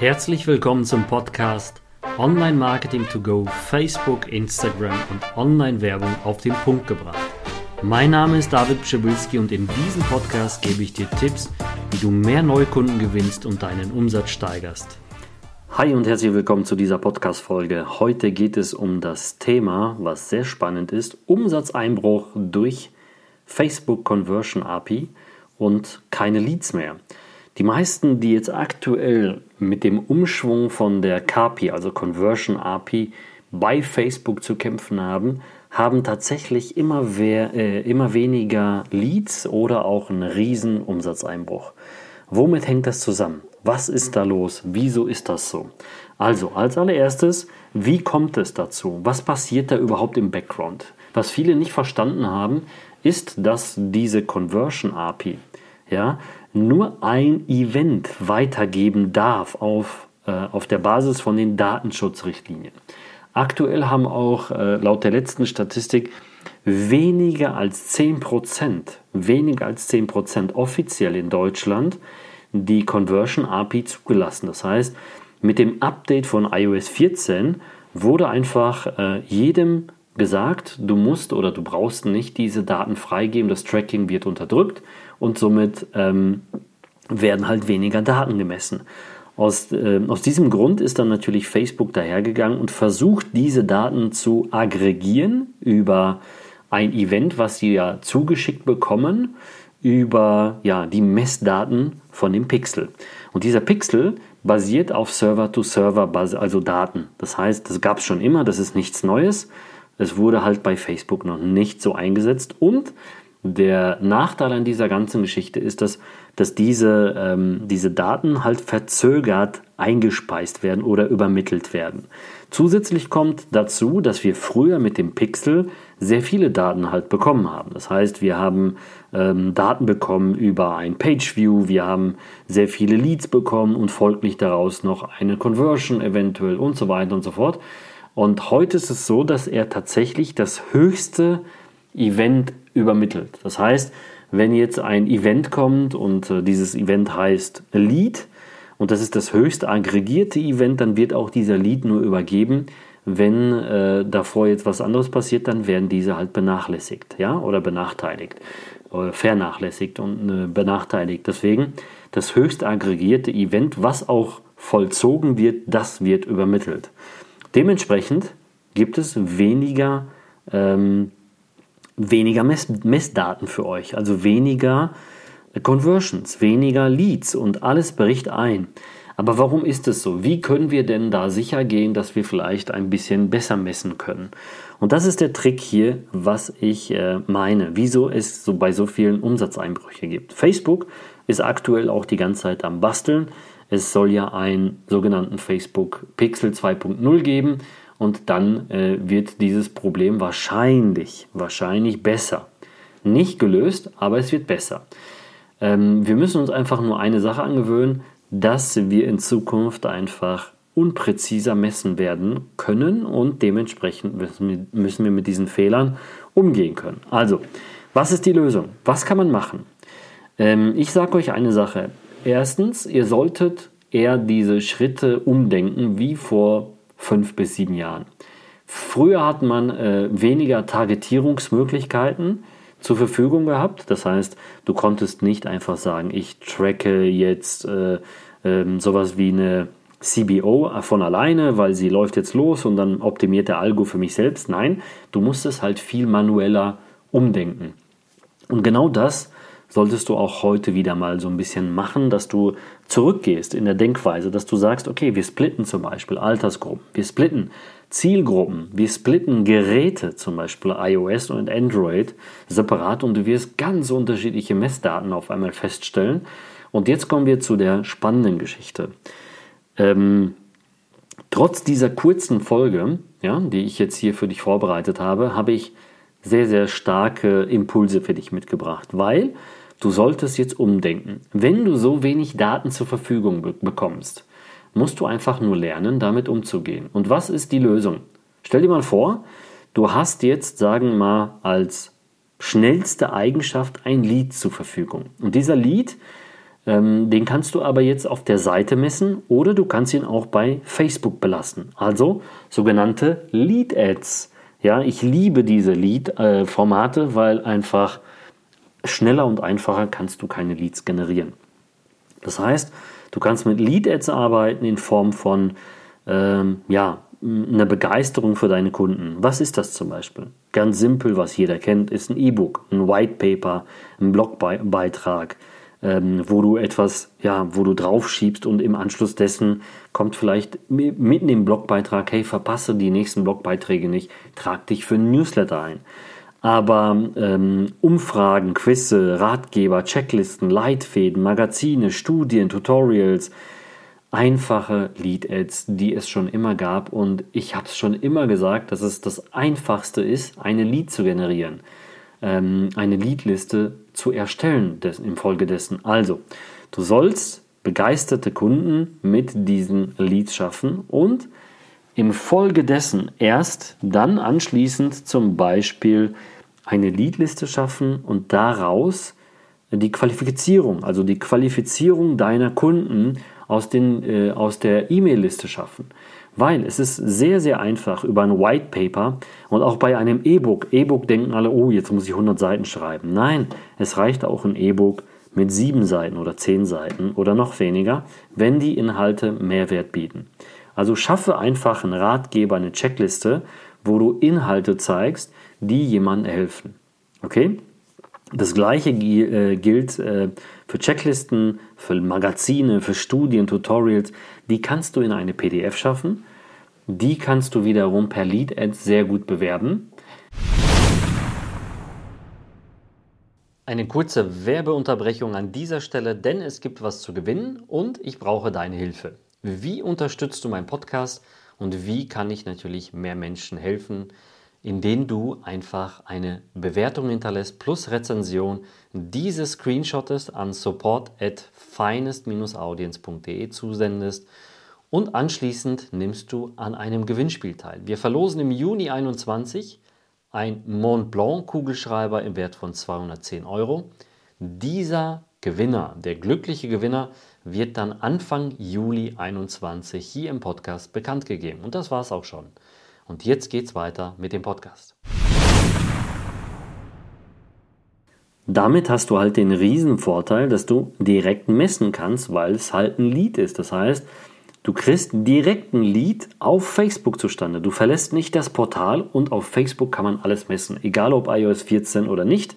Herzlich willkommen zum Podcast Online Marketing to Go, Facebook, Instagram und Online-Werbung auf den Punkt gebracht. Mein Name ist David Pschibilski und in diesem Podcast gebe ich dir Tipps, wie du mehr Neukunden gewinnst und deinen Umsatz steigerst. Hi und herzlich willkommen zu dieser Podcast-Folge. Heute geht es um das Thema, was sehr spannend ist: Umsatzeinbruch durch Facebook Conversion API und keine Leads mehr. Die meisten, die jetzt aktuell mit dem Umschwung von der KPI, also Conversion API, bei Facebook zu kämpfen haben, haben tatsächlich immer, wer, äh, immer weniger Leads oder auch einen riesen Umsatzeinbruch. Womit hängt das zusammen? Was ist da los? Wieso ist das so? Also, als allererstes, wie kommt es dazu? Was passiert da überhaupt im Background? Was viele nicht verstanden haben, ist, dass diese Conversion API, ja, nur ein Event weitergeben darf auf, äh, auf der Basis von den Datenschutzrichtlinien. Aktuell haben auch äh, laut der letzten Statistik weniger als 10%, weniger als 10% offiziell in Deutschland die Conversion API zugelassen. Das heißt, mit dem Update von iOS 14 wurde einfach äh, jedem gesagt, du musst oder du brauchst nicht diese Daten freigeben, das Tracking wird unterdrückt und somit ähm, werden halt weniger Daten gemessen. Aus, äh, aus diesem Grund ist dann natürlich Facebook dahergegangen und versucht, diese Daten zu aggregieren über ein Event, was sie ja zugeschickt bekommen, über ja, die Messdaten von dem Pixel. Und dieser Pixel basiert auf Server-to-Server, also Daten. Das heißt, das gab es schon immer, das ist nichts Neues. Es wurde halt bei Facebook noch nicht so eingesetzt und der Nachteil an dieser ganzen Geschichte ist, dass, dass diese, ähm, diese Daten halt verzögert eingespeist werden oder übermittelt werden. Zusätzlich kommt dazu, dass wir früher mit dem Pixel sehr viele Daten halt bekommen haben. Das heißt, wir haben ähm, Daten bekommen über ein Pageview, wir haben sehr viele Leads bekommen und folglich daraus noch eine Conversion eventuell und so weiter und so fort. Und heute ist es so, dass er tatsächlich das höchste Event übermittelt. Das heißt, wenn jetzt ein Event kommt und äh, dieses Event heißt Lead und das ist das höchste aggregierte Event, dann wird auch dieser Lead nur übergeben. Wenn äh, davor jetzt was anderes passiert, dann werden diese halt benachlässigt, ja, oder benachteiligt, oder vernachlässigt und äh, benachteiligt. Deswegen das höchst aggregierte Event, was auch vollzogen wird, das wird übermittelt. Dementsprechend gibt es weniger ähm, weniger Mess Messdaten für euch, also weniger Conversions, weniger Leads und alles bricht ein. Aber warum ist es so? Wie können wir denn da sicher gehen, dass wir vielleicht ein bisschen besser messen können? Und das ist der Trick hier, was ich äh, meine, wieso es so bei so vielen Umsatzeinbrüche gibt. Facebook ist aktuell auch die ganze Zeit am Basteln. Es soll ja einen sogenannten Facebook Pixel 2.0 geben und dann äh, wird dieses Problem wahrscheinlich, wahrscheinlich besser. Nicht gelöst, aber es wird besser. Ähm, wir müssen uns einfach nur eine Sache angewöhnen, dass wir in Zukunft einfach unpräziser messen werden können und dementsprechend müssen wir, mit diesen Fehlern umgehen können. Also, was ist die Lösung? Was kann man machen? Ähm, ich sage euch eine Sache. Erstens, ihr solltet eher diese Schritte umdenken wie vor fünf bis sieben Jahren. Früher hat man äh, weniger Targetierungsmöglichkeiten zur Verfügung gehabt. Das heißt, du konntest nicht einfach sagen, ich tracke jetzt äh, äh, sowas wie eine CBO von alleine, weil sie läuft jetzt los und dann optimiert der Algo für mich selbst. Nein, du musstest halt viel manueller umdenken. Und genau das solltest du auch heute wieder mal so ein bisschen machen, dass du zurückgehst in der Denkweise, dass du sagst, okay, wir splitten zum Beispiel Altersgruppen, wir splitten Zielgruppen, wir splitten Geräte, zum Beispiel iOS und Android, separat und du wirst ganz unterschiedliche Messdaten auf einmal feststellen. Und jetzt kommen wir zu der spannenden Geschichte. Ähm, trotz dieser kurzen Folge, ja, die ich jetzt hier für dich vorbereitet habe, habe ich sehr, sehr starke Impulse für dich mitgebracht, weil Du solltest jetzt umdenken. Wenn du so wenig Daten zur Verfügung be bekommst, musst du einfach nur lernen, damit umzugehen. Und was ist die Lösung? Stell dir mal vor, du hast jetzt, sagen wir mal, als schnellste Eigenschaft ein Lied zur Verfügung. Und dieser Lied Ähm, den kannst du aber jetzt auf der Seite messen oder du kannst ihn auch bei Facebook belasten. Also sogenannte Lead Ads. Ja, ich liebe diese Lead-Formate, äh, weil einfach schneller und einfacher kannst du keine Leads generieren. Das heißt, du kannst mit Lead Ads arbeiten in Form von ähm, ja, einer Begeisterung für deine Kunden. Was ist das zum Beispiel? Ganz simpel, was jeder kennt, ist ein E-Book, ein White Paper, ein Blogbeitrag, ähm, wo du etwas, ja, wo du draufschiebst und im Anschluss dessen kommt vielleicht mitten im Blogbeitrag, hey, verpasse die nächsten Blogbeiträge nicht, trag dich für ein Newsletter ein. Aber ähm, Umfragen, Quizze, Ratgeber, Checklisten, Leitfäden, Magazine, Studien, Tutorials, einfache Lead-Ads, die es schon immer gab. Und ich habe es schon immer gesagt, dass es das Einfachste ist, eine Lead zu generieren, ähm, eine Lead-Liste zu erstellen des, infolgedessen. Also, du sollst begeisterte Kunden mit diesen Leads schaffen und im Folge dessen erst dann anschließend zum Beispiel eine Leadliste schaffen und daraus die Qualifizierung, also die Qualifizierung deiner Kunden aus, den, äh, aus der E-Mail-Liste schaffen. Weil es ist sehr, sehr einfach über ein White Paper und auch bei einem E-Book. E-Book denken alle, oh, jetzt muss ich 100 Seiten schreiben. Nein, es reicht auch ein E-Book mit sieben Seiten oder zehn Seiten oder noch weniger, wenn die Inhalte Mehrwert bieten. Also schaffe einfach einen Ratgeber, eine Checkliste, wo du Inhalte zeigst, die jemandem helfen. Okay? Das gleiche äh, gilt äh, für Checklisten, für Magazine, für Studien, Tutorials. Die kannst du in eine PDF schaffen. Die kannst du wiederum per Lead Ads sehr gut bewerben. Eine kurze Werbeunterbrechung an dieser Stelle, denn es gibt was zu gewinnen und ich brauche deine Hilfe. Wie unterstützt du meinen Podcast und wie kann ich natürlich mehr Menschen helfen? indem du einfach eine Bewertung hinterlässt plus Rezension, diese screenshottest an support at finest-audience.de zusendest und anschließend nimmst du an einem Gewinnspiel teil. Wir verlosen im Juni 21 ein Mont Blanc Kugelschreiber im Wert von 210 Euro. Dieser Gewinner, der glückliche Gewinner, wird dann Anfang Juli 21 hier im Podcast bekannt gegeben. Und das war es auch schon. Und jetzt geht's weiter mit dem Podcast. Damit hast du halt den riesen Vorteil, dass du direkt messen kannst, weil es halt ein Lead ist. Das heißt, du kriegst direkt ein Lead auf Facebook zustande. Du verlässt nicht das Portal und auf Facebook kann man alles messen, egal ob iOS 14 oder nicht.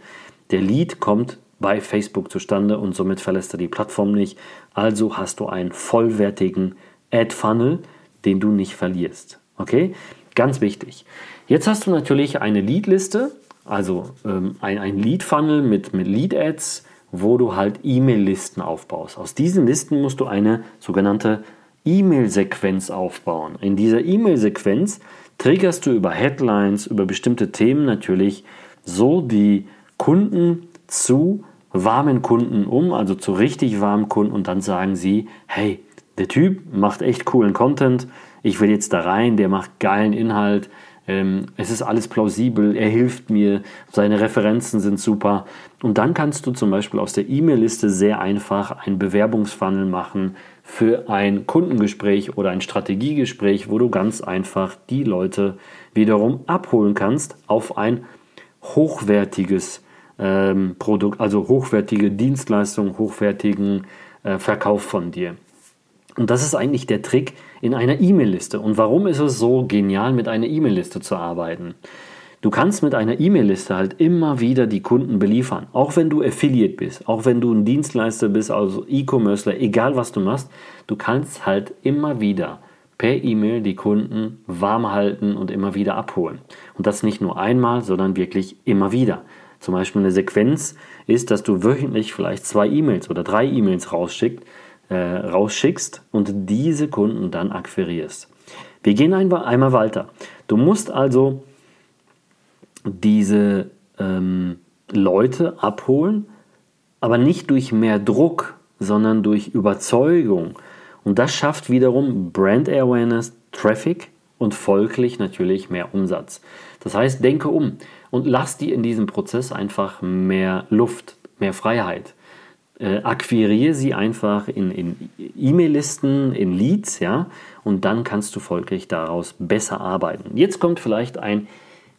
Der Lead kommt bei Facebook zustande und somit verlässt er die Plattform nicht. Also hast du einen vollwertigen Ad-Funnel, den du nicht verlierst. Okay? Ganz wichtig. Jetzt hast du natürlich eine Lead-Liste, also ähm, ein, ein Lead-Funnel mit, mit Lead-Ads, wo du halt E-Mail-Listen aufbaust. Aus diesen Listen musst du eine sogenannte E-Mail-Sequenz aufbauen. In dieser E-Mail-Sequenz triggerst du über Headlines, über bestimmte Themen natürlich so die Kunden zu warmen Kunden um, also zu richtig warmen Kunden und dann sagen sie, hey, der Typ macht echt coolen Content, ich will jetzt da rein, der macht geilen Inhalt, ähm, es ist alles plausibel, er hilft mir, seine Referenzen sind super. Und dann kannst du zum Beispiel aus der E-Mail-Liste sehr einfach einen Bewerbungsfunnel machen für ein Kundengespräch oder ein Strategiegespräch, wo du ganz einfach die Leute wiederum abholen kannst auf ein hochwertiges ähm, Produkt, also hochwertige Dienstleistung, hochwertigen äh, Verkauf von dir. Und das ist eigentlich der Trick in einer E-Mail-Liste. Und warum ist es so genial, mit einer E-Mail-Liste zu arbeiten? Du kannst mit einer E-Mail-Liste halt immer wieder die Kunden beliefern. Auch wenn du Affiliate bist, auch wenn du ein Dienstleister bist, also E-Commercer, egal was du machst, du kannst halt immer wieder per E-Mail die Kunden warm halten und immer wieder abholen. Und das nicht nur einmal, sondern wirklich immer wieder. Zum Beispiel eine Sequenz ist, dass du wöchentlich vielleicht zwei E-Mails oder drei E-Mails rausschickst äh, rausschickst und diese Kunden dann akquirierst. Wir gehen einmal weiter. Du musst also diese ähm, Leute abholen, aber nicht durch mehr Druck, sondern durch Überzeugung. Und das schafft wiederum Brand Awareness, Traffic und folglich natürlich mehr Umsatz. Das heißt, denke um und lass dir in diesem Prozess einfach mehr Luft, mehr Freiheit. äh, akquiriere sie einfach in, in E-Mail-Listen, in Leads, ja, und dann kannst du folglich daraus besser arbeiten. Jetzt kommt vielleicht ein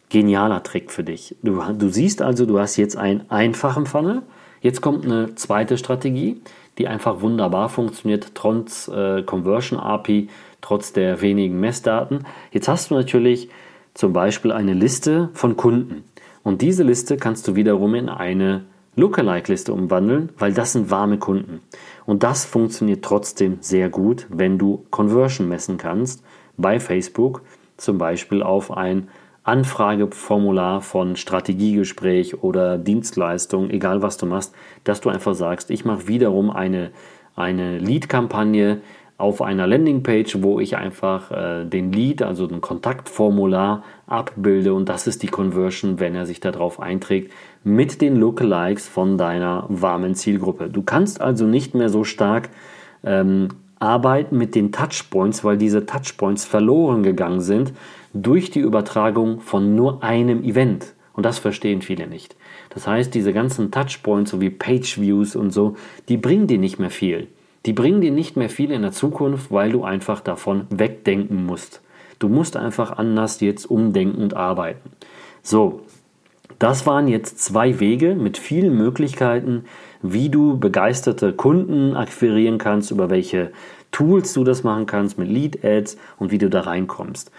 genialer Trick für dich. Du, du siehst also, du hast jetzt einen einfachen Funnel. Jetzt kommt eine zweite Strategie, die einfach wunderbar funktioniert, trotz äh, Conversion API, trotz der wenigen Messdaten. Jetzt hast du natürlich zum Beispiel eine Liste von Kunden. Und diese Liste kannst du wiederum in eine Lookalike-Liste umwandeln, weil das sind warme Kunden. Und das funktioniert trotzdem sehr gut, wenn du Conversion messen kannst bei Facebook, zum Beispiel auf ein Anfrageformular von Strategiegespräch oder Dienstleistung, egal was du machst, dass du einfach sagst, ich mache wiederum eine, eine Lead-Kampagne auf einer Landingpage, wo ich einfach äh, den Lead, also ein Kontaktformular abbilde und das ist die Conversion, wenn er sich darauf einträgt, mit den Lookalikes von deiner warmen Zielgruppe. Du kannst also nicht mehr so stark ähm, arbeiten mit den Touchpoints, weil diese Touchpoints verloren gegangen sind durch die Übertragung von nur einem Event. Und das verstehen viele nicht. Das heißt, diese ganzen Touchpoints, so wie Page Views und so, die bringen dir nicht mehr viel. Die bringen dir nicht mehr viel in der Zukunft, weil du einfach davon wegdenken musst. Du musst einfach anders jetzt umdenken und arbeiten. So, das waren jetzt zwei Wege mit vielen Möglichkeiten, wie du begeisterte Kunden akquirieren kannst, über welche Tools du das machen kannst mit Lead Ads und wie du da reinkommst.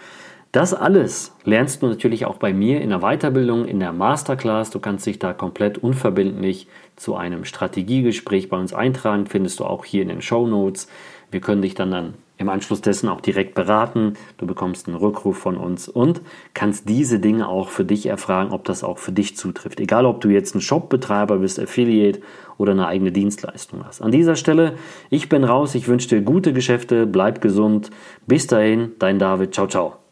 Das alles lernst du natürlich auch bei mir in der Weiterbildung, in der Masterclass. Du kannst dich da komplett unverbindlich zu einem Strategiegespräch bei uns eintragen, findest du auch hier in den Show Notes. Wir können dich dann, dann im Anschluss dessen auch direkt beraten. Du bekommst einen Rückruf von uns und kannst diese Dinge auch für dich erfragen, ob das auch für dich zutrifft. Egal, ob du jetzt ein Shopbetreiber bist, Affiliate oder eine eigene Dienstleistung hast. An dieser Stelle, ich bin raus. Ich wünsche dir gute Geschäfte, bleib gesund. Bis dahin, dein David. Ciao, ciao.